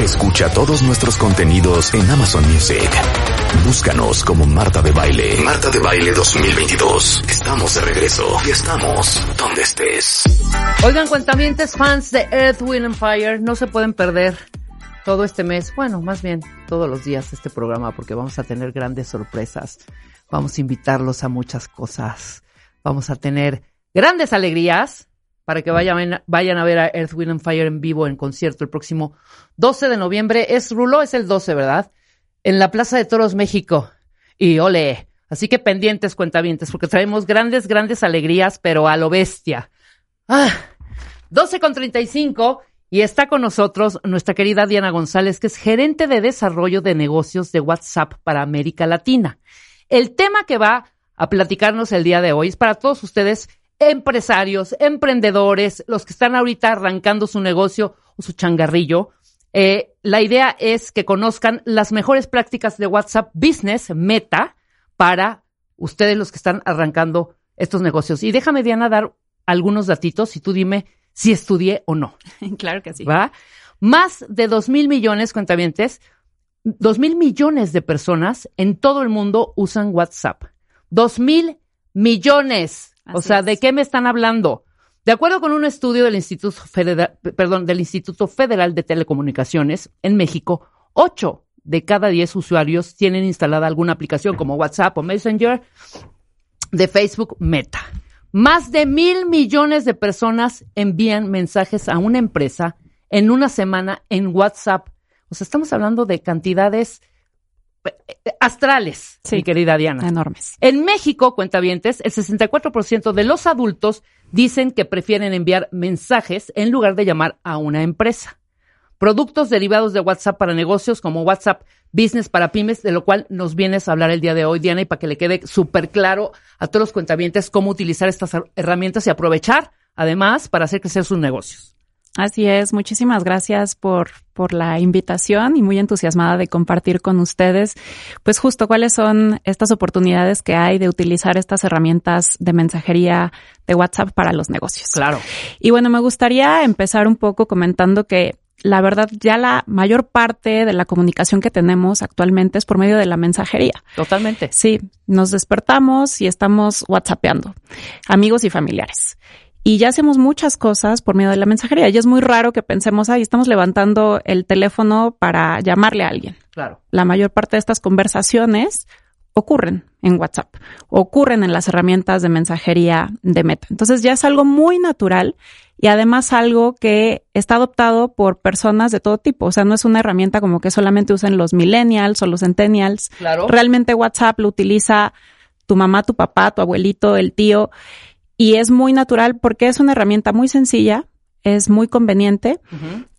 Escucha todos nuestros contenidos en Amazon Music. Búscanos como Marta de Baile. Marta de Baile 2022. Estamos de regreso y estamos donde estés. Oigan, cuentamientos fans de Earth, Wind and Fire, no se pueden perder todo este mes, bueno, más bien todos los días este programa porque vamos a tener grandes sorpresas. Vamos a invitarlos a muchas cosas. Vamos a tener grandes alegrías para que vayan, vayan a ver a Earth, Wind and Fire en vivo en concierto el próximo 12 de noviembre. Es Rulo, es el 12, ¿verdad? En la Plaza de Toros, México. Y ole. Así que pendientes, cuentavientes, porque traemos grandes, grandes alegrías, pero a lo bestia. Ah, 12 con 35 y está con nosotros nuestra querida Diana González, que es gerente de desarrollo de negocios de WhatsApp para América Latina. El tema que va a platicarnos el día de hoy es para todos ustedes empresarios, emprendedores, los que están ahorita arrancando su negocio o su changarrillo. Eh, la idea es que conozcan las mejores prácticas de WhatsApp Business Meta para ustedes los que están arrancando estos negocios. Y déjame, Diana, dar algunos datitos y tú dime si estudié o no. Claro que sí. ¿Va? Más de dos mil millones, cuentavientes, dos mil millones de personas en todo el mundo usan WhatsApp. Dos mil millones. O sea, ¿de qué me están hablando? De acuerdo con un estudio del Instituto Federal, perdón, del Instituto Federal de Telecomunicaciones en México, ocho de cada diez usuarios tienen instalada alguna aplicación como WhatsApp o Messenger de Facebook Meta. Más de mil millones de personas envían mensajes a una empresa en una semana en WhatsApp. O sea, estamos hablando de cantidades astrales, sí, mi querida Diana. Enormes. En México, cuentavientes, el 64% de los adultos dicen que prefieren enviar mensajes en lugar de llamar a una empresa. Productos derivados de WhatsApp para negocios como WhatsApp Business para pymes, de lo cual nos vienes a hablar el día de hoy, Diana, y para que le quede súper claro a todos los cuentavientes cómo utilizar estas herramientas y aprovechar, además, para hacer crecer sus negocios. Así es, muchísimas gracias por, por la invitación y muy entusiasmada de compartir con ustedes, pues justo cuáles son estas oportunidades que hay de utilizar estas herramientas de mensajería de WhatsApp para los negocios. Claro. Y bueno, me gustaría empezar un poco comentando que la verdad ya la mayor parte de la comunicación que tenemos actualmente es por medio de la mensajería. Totalmente. Sí, nos despertamos y estamos WhatsAppeando, amigos y familiares. Y ya hacemos muchas cosas por medio de la mensajería. Y es muy raro que pensemos, ahí estamos levantando el teléfono para llamarle a alguien. Claro. La mayor parte de estas conversaciones ocurren en WhatsApp, ocurren en las herramientas de mensajería de Meta. Entonces ya es algo muy natural y además algo que está adoptado por personas de todo tipo. O sea, no es una herramienta como que solamente usen los millennials o los centennials. Claro. Realmente WhatsApp lo utiliza tu mamá, tu papá, tu abuelito, el tío y es muy natural porque es una herramienta muy sencilla, es muy conveniente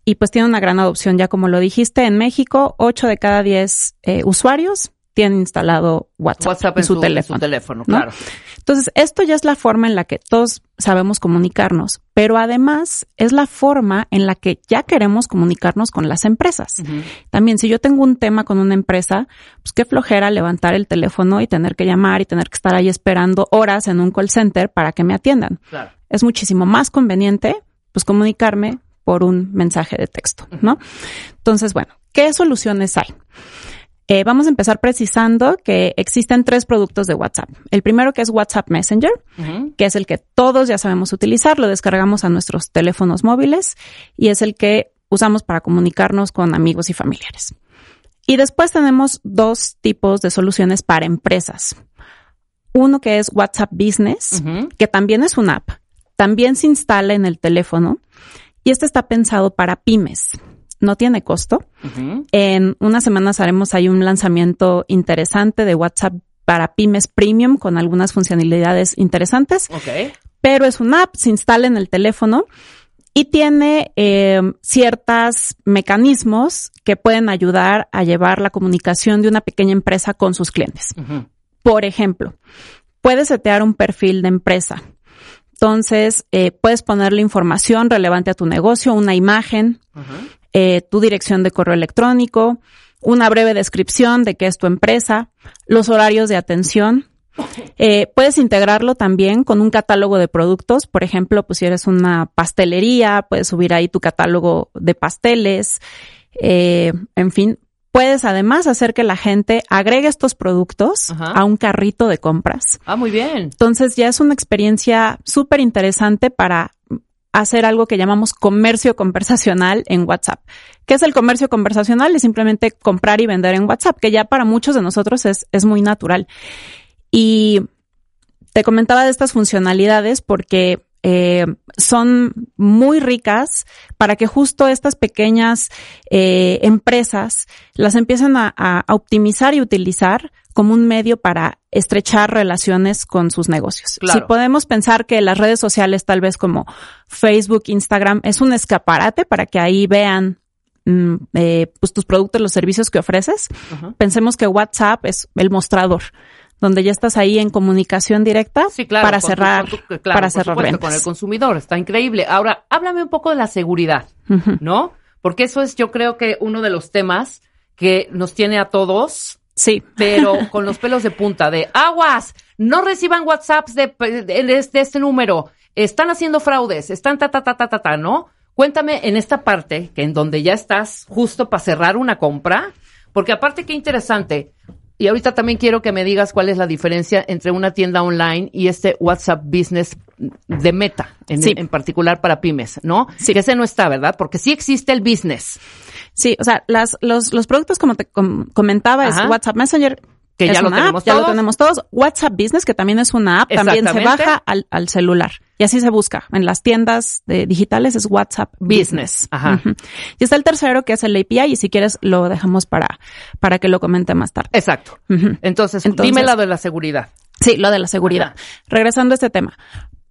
y pues tiene una gran adopción. Ya como lo dijiste, en México, 8 de cada 10 eh, usuarios tienen instalado WhatsApp, en, su, teléfono. teléfono claro. Entonces, esto ya es la forma en la que todos sabemos comunicarnos, pero además es la forma en la que ya queremos comunicarnos con las empresas. También, si yo tengo un tema con una empresa, pues qué flojera levantar el teléfono y tener que llamar y tener que estar ahí esperando horas en un call center para que me atiendan. Claro. Es muchísimo más conveniente, pues, comunicarme por un mensaje de texto, ¿no? Entonces, bueno, ¿qué soluciones hay? Eh, vamos a empezar precisando que existen tres productos de WhatsApp. El primero que es WhatsApp Messenger, que es el que todos ya sabemos utilizar, lo descargamos a nuestros teléfonos móviles y es el que usamos para comunicarnos con amigos y familiares. Y después tenemos dos tipos de soluciones para empresas. Uno que es WhatsApp Business, que también es una app, también se instala en el teléfono y este está pensado para pymes no tiene costo. En unas semanas haremos ahí un lanzamiento interesante de WhatsApp para pymes premium con algunas funcionalidades interesantes. Ok. Pero es una app, se instala en el teléfono y tiene eh, ciertos mecanismos que pueden ayudar a llevar la comunicación de una pequeña empresa con sus clientes. Por ejemplo, puedes setear un perfil de empresa. Entonces, eh, puedes ponerle información relevante a tu negocio, una imagen, eh, tu dirección de correo electrónico, una breve descripción de qué es tu empresa, los horarios de atención, eh, puedes integrarlo también con un catálogo de productos. Por ejemplo, pues si eres una pastelería, puedes subir ahí tu catálogo de pasteles. Eh, en fin, puedes además hacer que la gente agregue estos productos a un carrito de compras. Ah, muy bien. Entonces ya es una experiencia súper interesante para hacer algo que llamamos comercio conversacional en WhatsApp. ¿Qué es el comercio conversacional? Es simplemente comprar y vender en WhatsApp, que ya para muchos de nosotros es, es muy natural. Y te comentaba de estas funcionalidades porque eh, son muy ricas para que justo estas pequeñas eh, empresas las empiecen a, optimizar y utilizar como un medio para estrechar relaciones con sus negocios. Si podemos pensar que las redes sociales, tal vez como Facebook, Instagram, es un escaparate para que ahí vean mm, eh, pues tus productos, los servicios que ofreces, pensemos que WhatsApp es el mostrador donde ya estás ahí en comunicación directa para cerrar, para cerrar con el consumidor. Está increíble. Ahora, háblame un poco de la seguridad, ¿no? Porque eso es, yo creo que uno de los temas que nos tiene a todos. Sí. Pero con los pelos de punta de aguas, no reciban WhatsApps de, de, este número, están haciendo fraudes, están ta, ta, ta, ta, ta, ta, ¿no? Cuéntame en esta parte, que en donde ya estás justo para cerrar una compra, porque aparte qué interesante, y ahorita también quiero que me digas cuál es la diferencia entre una tienda online y este WhatsApp Business de Meta, en, particular para pymes, ¿no? Sí. Que ese no está, ¿verdad? Porque sí existe el business. Sí, o sea, las, los, los productos, como te comentaba, es WhatsApp Messenger, que ya lo tenemos todos. Ya lo tenemos todos. WhatsApp Business, que también es una app, también se baja al, al, celular. Y así se busca. En las tiendas de digitales es WhatsApp Business. Ajá. Y está el tercero, que es el API, y si quieres lo dejamos para, para que lo comente más tarde. Exacto. Entonces, dime la de la seguridad. Sí, lo de la seguridad. Regresando a este tema.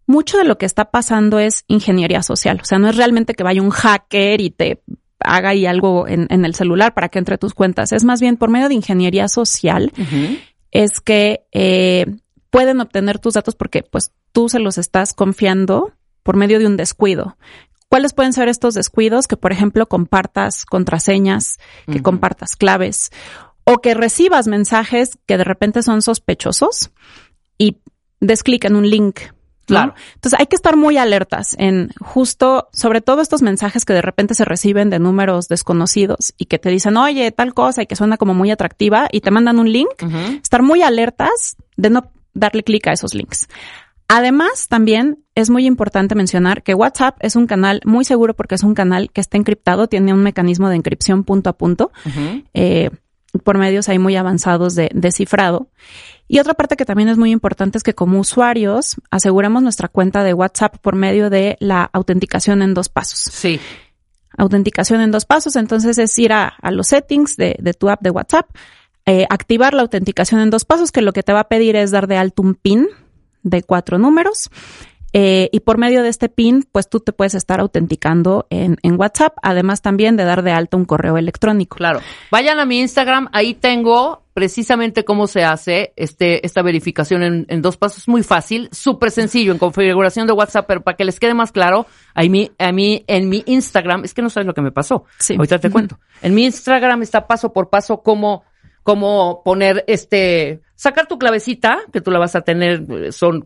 Mucho de lo que está pasando es ingeniería social. O sea, no es realmente que vaya un hacker y te haga ahí algo en, en, el celular para que entre tus cuentas. Es más bien por medio de ingeniería social, es que eh, pueden obtener tus datos porque pues tú se los estás confiando por medio de un descuido. ¿Cuáles pueden ser estos descuidos? Que, por ejemplo, compartas contraseñas, que compartas claves o que recibas mensajes que de repente son sospechosos y des clic en un link Claro. Entonces hay que estar muy alertas en justo, sobre todo estos mensajes que de repente se reciben de números desconocidos y que te dicen, oye, tal cosa y que suena como muy atractiva y te mandan un link. Estar muy alertas de no darle clic a esos links. Además, también es muy importante mencionar que WhatsApp es un canal muy seguro porque es un canal que está encriptado, tiene un mecanismo de encripción punto a punto. eh, por medios ahí muy avanzados de, cifrado. Y otra parte que también es muy importante es que como usuarios aseguremos nuestra cuenta de WhatsApp por medio de la autenticación en dos pasos. Sí. Autenticación en dos pasos, entonces es ir a, los settings de, tu app de WhatsApp, eh, activar la autenticación en dos pasos, que lo que te va a pedir es dar de alto un PIN de cuatro números eh, y por medio de este PIN, pues tú te puedes estar autenticando en, en, WhatsApp, además también de dar de alta un correo electrónico. Claro. Vayan a mi Instagram, ahí tengo precisamente cómo se hace este, esta verificación en, en dos pasos. Muy fácil, súper sencillo, en configuración de WhatsApp, pero para que les quede más claro, a mí, a mí, en mi Instagram, es que no sabes lo que me pasó. Sí. Ahorita te cuento. En mi Instagram está paso por paso cómo cómo poner este, sacar tu clavecita, que tú la vas a tener, son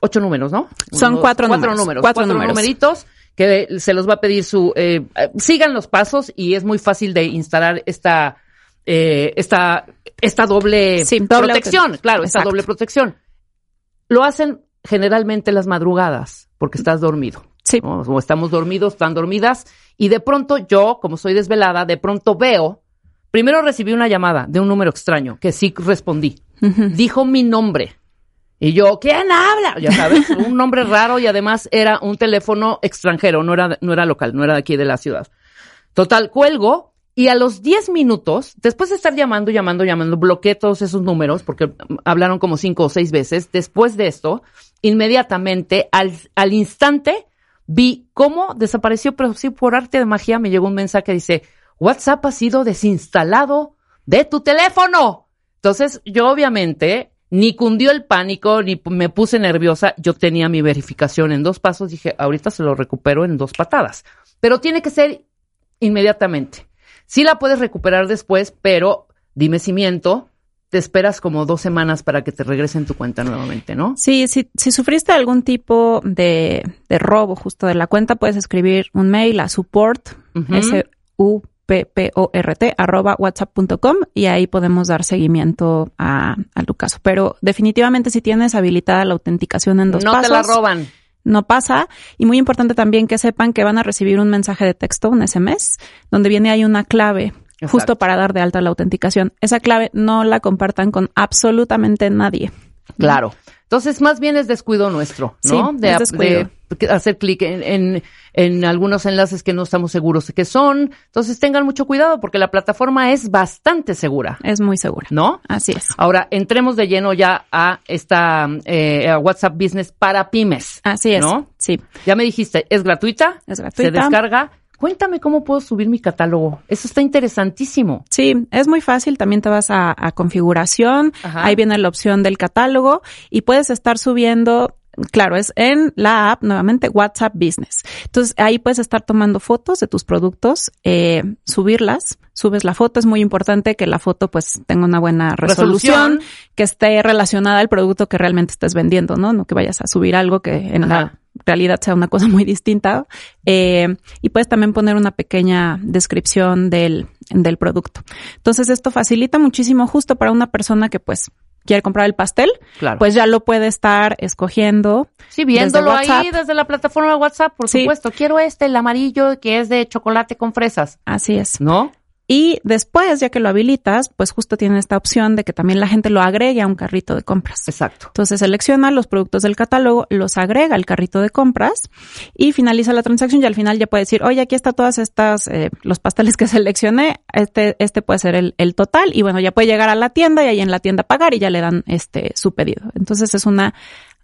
ocho números, ¿no? Son cuatro, cuatro números, Cuatro, numeritos que se los va a pedir su, eh, sigan los pasos y es muy fácil de instalar esta, eh, esta, esta doble, protección, claro, esta doble protección. Lo hacen generalmente las madrugadas, porque estás dormido. Sí. O estamos dormidos, están dormidas, y de pronto yo, como soy desvelada, de pronto veo Primero recibí una llamada de un número extraño que sí respondí. Dijo mi nombre. Y yo, ¿quién habla? Ya sabes, un nombre raro y además era un teléfono extranjero, no era, no era local, no era de aquí de la ciudad. Total, cuelgo y a los 10 minutos, después de estar llamando, llamando, llamando, bloqueé todos esos números porque hablaron como cinco o seis veces. Después de esto, inmediatamente, al, al instante, vi cómo desapareció, pero sí por arte de magia me llegó un mensaje que dice, WhatsApp ha sido desinstalado de tu teléfono. Entonces, yo obviamente ni cundió el pánico, ni me puse nerviosa. Yo tenía mi verificación en dos pasos. Dije, ahorita se lo recupero en dos patadas. Pero tiene que ser inmediatamente. Sí la puedes recuperar después, pero dime si miento, te esperas como dos semanas para que te regresen tu cuenta nuevamente, ¿no? Sí, si, si sufriste algún tipo de, de robo justo de la cuenta, puedes escribir un mail a support, s u p p o r t arroba whatsapp.com y ahí podemos dar seguimiento a, a, tu caso. Pero definitivamente si tienes habilitada la autenticación en dos no pasos. No te la roban. No pasa. Y muy importante también que sepan que van a recibir un mensaje de texto, un SMS, donde viene ahí una clave Exacto. justo para dar de alta la autenticación. Esa clave no la compartan con absolutamente nadie. Claro. Entonces, más bien es descuido nuestro, ¿no? Sí, de, descuido. de, hacer clic en, en, en, algunos enlaces que no estamos seguros de qué son. Entonces, tengan mucho cuidado porque la plataforma es bastante segura. Es muy segura. ¿No? Así es. Ahora, entremos de lleno ya a esta eh, a WhatsApp Business para pymes. Así es. ¿No? Sí. Ya me dijiste, es gratuita. Es gratuita. Se descarga. Cuéntame cómo puedo subir mi catálogo. Eso está interesantísimo. Sí, es muy fácil. También te vas a, a configuración. Ajá. Ahí viene la opción del catálogo y puedes estar subiendo claro, es en la app, nuevamente, WhatsApp Business. Entonces, ahí puedes estar tomando fotos de tus productos, eh, subirlas, subes la foto. Es muy importante que la foto pues tenga una buena resolución, Resolución. que esté relacionada al producto que realmente estés vendiendo, ¿no? No que vayas a subir algo que en Ajá. la realidad sea una cosa muy distinta. Eh, y puedes también poner una pequeña descripción del, del producto. Entonces, esto facilita muchísimo justo para una persona que pues quiere comprar el pastel, Claro. pues ya lo puede estar escogiendo. Sí, viéndolo desde ahí desde la plataforma de WhatsApp, por Sí. supuesto. Quiero este, el amarillo, que es de chocolate con fresas, Así es. ¿no? Y después, ya que lo habilitas, pues justo tiene esta opción de que también la gente lo agregue a un carrito de compras. Exacto. Entonces selecciona los productos del catálogo, los agrega al carrito de compras y finaliza la transacción y al final ya puede decir, oye, aquí está todas estas, eh, los pasteles que seleccioné, este, este puede ser el, el total y bueno, ya puede llegar a la tienda y ahí en la tienda pagar y ya le dan este su pedido. Entonces es una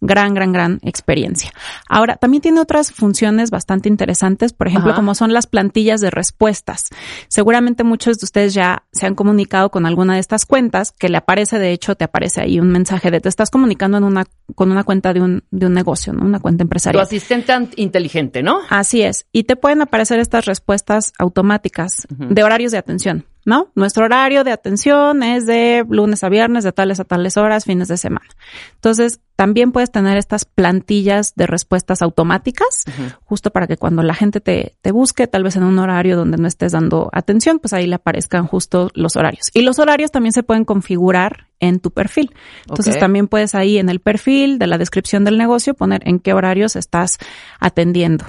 gran, gran, gran experiencia. Ahora, también tiene otras funciones bastante interesantes, por ejemplo, Ajá. como son las plantillas de respuestas. Seguramente muchos de ustedes ya se han comunicado con alguna de estas cuentas, que le aparece, de hecho, te aparece ahí un mensaje de te estás comunicando en una, con una cuenta de un, de un negocio, ¿no? Una cuenta Tu empresarial. asistente an- inteligente, ¿no? Así es. Y te pueden aparecer estas respuestas automáticas de horarios de atención, ¿no? Nuestro horario de atención es de lunes a viernes, de tales a tales horas, fines de semana. Entonces, también puedes tener estas plantillas de respuestas automáticas, justo para que cuando la gente te, te busque, tal vez en un horario donde no estés dando atención, pues ahí le aparezcan justo los horarios. Y los horarios también se pueden configurar en tu perfil. Entonces también puedes ahí en el perfil de la descripción del negocio poner en qué horarios estás atendiendo.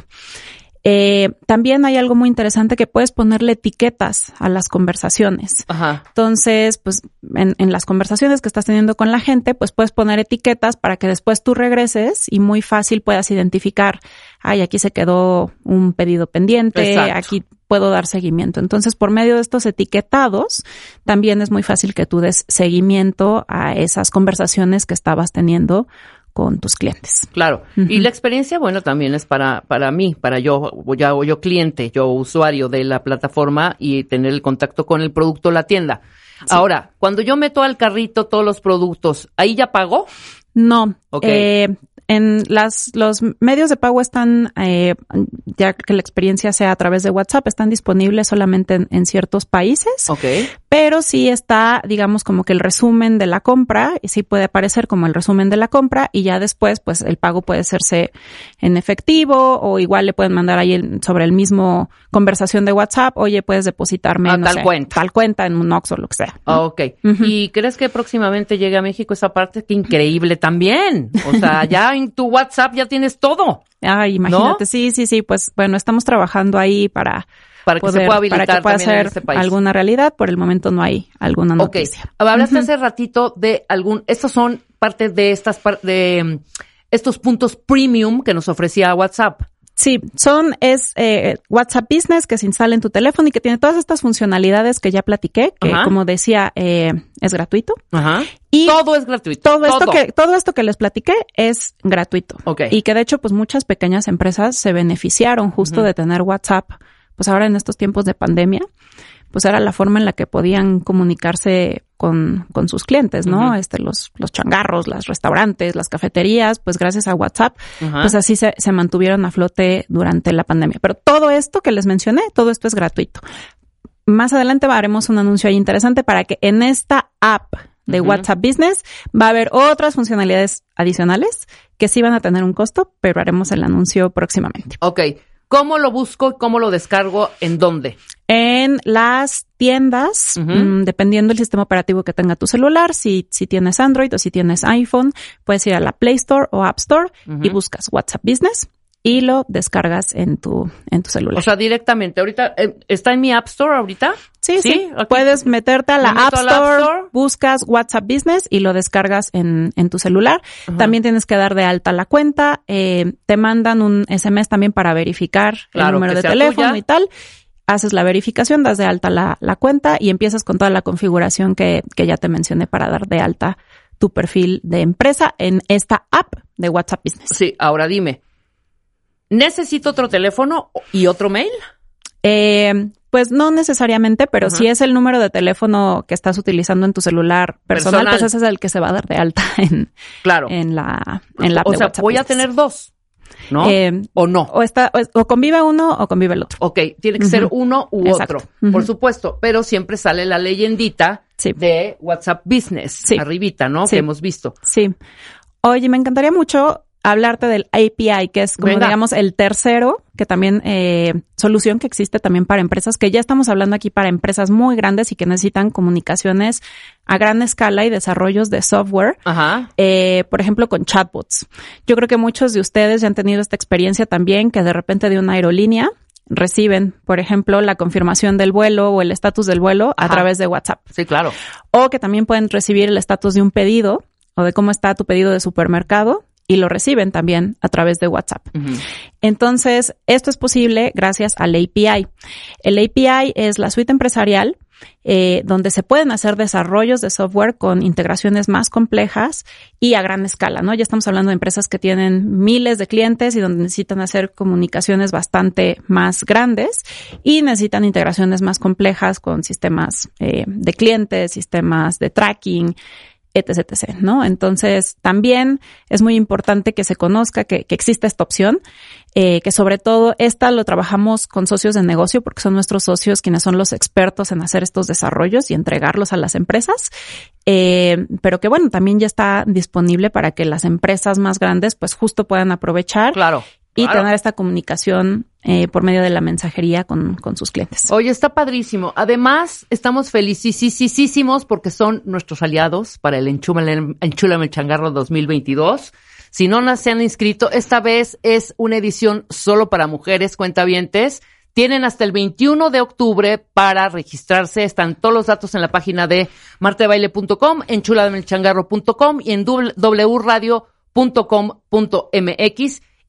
Eh, también hay algo muy interesante que puedes ponerle etiquetas a las conversaciones. Ajá. Entonces, pues en, en, las conversaciones que estás teniendo con la gente, pues puedes poner etiquetas para que después tú regreses y muy fácil puedas identificar, ay, aquí se quedó un pedido pendiente, Exacto. aquí puedo dar seguimiento. Entonces, por medio de estos etiquetados, también es muy fácil que tú des seguimiento a esas conversaciones que estabas teniendo con tus clientes. Claro. Y la experiencia, bueno, también es para, para mí, para yo, ya, yo cliente, yo usuario de la plataforma y tener el contacto con el producto, la tienda. Ahora, cuando yo meto al carrito todos los productos, ¿ahí ya pagó? No. Ok. Eh, en las, los medios de pago están, eh, ya que la experiencia sea a través de WhatsApp, están disponibles solamente en, en ciertos países, Ok. Pero sí está, digamos, como que el resumen de la compra, y sí puede aparecer como el resumen de la compra, y ya después, pues el pago puede hacerse en efectivo, o igual le pueden mandar ahí el- sobre el mismo conversación de WhatsApp, oye, puedes depositarme, A no tal sé, cuenta. tal cuenta en un Ox o lo que sea. Ah, ok. ¿Y crees que próximamente llegue a México esa parte? ¡Qué increíble también! O sea, ya en tu WhatsApp ya tienes todo Ay, imagínate, sí, sí, sí, pues bueno, estamos trabajando ahí para para que se pueda habilitar para que pueda también en ser este país. alguna realidad. Por el momento no hay alguna Ok. noticia. Hablaste hace ratito de algún, estos son parte de estas, de mm, estos puntos premium que nos ofrecía WhatsApp. Sí, son, es eh, WhatsApp Business que se instala en tu teléfono y que tiene todas estas funcionalidades que ya platiqué, que Ajá. como decía, eh, es gratuito. Ajá. Y todo es gratuito. todo esto que, todo esto que les platiqué es gratuito. Ok. Y que de hecho, pues muchas pequeñas empresas se beneficiaron justo de tener WhatsApp, pues ahora en estos tiempos de pandemia, pues era la forma en la que podían comunicarse con, con sus clientes, ¿no? Este, los, los changarros, los restaurantes, las cafeterías, pues gracias a WhatsApp, pues así se, se mantuvieron a flote durante la pandemia. Pero todo esto que les mencioné, todo esto es gratuito. Más adelante haremos un anuncio ahí interesante para que en esta app de. WhatsApp Business va a haber otras funcionalidades adicionales que sí van a tener un costo, pero haremos el anuncio próximamente. Ok. ¿Cómo lo busco y cómo lo descargo? ¿En dónde? En las tiendas, mm, dependiendo del sistema operativo que tenga tu celular, si, si tienes Android o si tienes iPhone, puedes ir a la Play Store o App Store y buscas WhatsApp Business y lo descargas en tu, en tu celular. O sea, directamente. Ahorita, eh, ¿está en mi App Store ahorita? Sí, sí. Puedes meterte a la Me App a la App Store, buscas WhatsApp Business y lo descargas en, en tu celular. También tienes que dar de alta la cuenta. eh, te mandan un SMS también para verificar Claro, el número de teléfono tuya. y tal. Haces la verificación, das de alta la, la cuenta y empiezas con toda la configuración que, que ya te mencioné para dar de alta tu perfil de empresa en esta app de WhatsApp Business. Sí, ahora dime. ¿Necesito otro teléfono y otro mail? Eh, pues no necesariamente, pero si es el número de teléfono que estás utilizando en tu celular personal, Personal. pues ese es el que se va a dar de alta en, Claro. en la, en la app o de sea, WhatsApp voy a tener dos, ¿no? Eh, ¿O no? o está, o, o convive uno o convive el otro. Ok, tiene que ser uno u Exacto. otro, por supuesto, pero siempre sale la leyendita Sí. de WhatsApp Business, Sí. arribita, ¿no? Sí. Que hemos visto. Sí. Oye, me encantaría mucho hablarte del API, que es como Venga. digamos el tercero, que también eh, solución que existe también para empresas, que ya estamos hablando aquí para empresas muy grandes y que necesitan comunicaciones a gran escala y desarrollos de software. Ajá. eh, por ejemplo, con chatbots. Yo creo que muchos de ustedes ya han tenido esta experiencia también, que de repente de una aerolínea reciben, por ejemplo, la confirmación del vuelo o el estatus del vuelo a través de WhatsApp. Sí, claro. O que también pueden recibir el estatus de un pedido o de cómo está tu pedido de supermercado y lo reciben también a través de WhatsApp. Entonces, esto es posible gracias al API. El API es la suite empresarial eh, donde se pueden hacer desarrollos de software con integraciones más complejas y a gran escala, ¿no? Ya estamos hablando de empresas que tienen miles de clientes y donde necesitan hacer comunicaciones bastante más grandes y necesitan integraciones más complejas con sistemas eh, de clientes, sistemas de tracking, etc, etc, ¿no? Entonces, también es muy importante que se conozca que, que existe esta opción, eh, que sobre todo esta lo trabajamos con socios de negocio porque son nuestros socios quienes son los expertos en hacer estos desarrollos y entregarlos a las empresas, eh, pero que bueno, también ya está disponible para que las empresas más grandes pues justo puedan aprovechar Claro. y claro. tener esta comunicación eh, por medio de la mensajería con, con sus clientes. Oye, está padrísimo. Además, estamos felicísimos porque son nuestros aliados para el Enchúlame, el Changarro 2022. Si no se han inscrito, esta vez es una edición solo para mujeres cuentavientes. Tienen hasta el 21 de octubre para registrarse. Están todos los datos en la página de martebaile.com, enchulamelchangarro.com y en wradio.com.mx.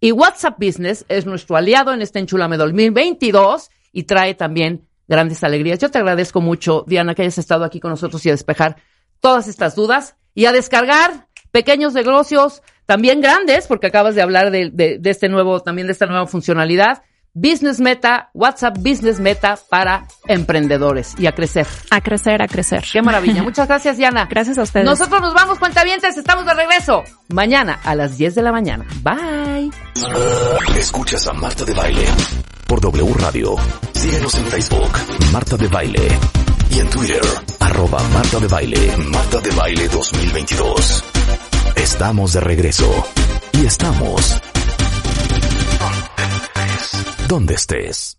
Y WhatsApp Business es nuestro aliado en este Enchulame 2022 y trae también grandes alegrías. Yo te agradezco mucho, Diana, que hayas estado aquí con nosotros y a despejar todas estas dudas y a descargar pequeños negocios, también grandes, porque acabas de hablar de, de- de este nuevo, también de esta nueva funcionalidad. Business Meta, WhatsApp Business Meta para emprendedores y a crecer. A crecer, a crecer. Qué maravilla. Muchas gracias, Diana. Gracias a ustedes. Nosotros nos vamos, cuentavientes. Estamos de regreso mañana a las 10 de la mañana. Bye. Escuchas a Marta de Baile por W Radio. Síguenos en Facebook, Marta de Baile. Y en Twitter, arroba Marta de Baile, Marta de Baile 2022. Estamos de regreso. Y estamos... Donde estés.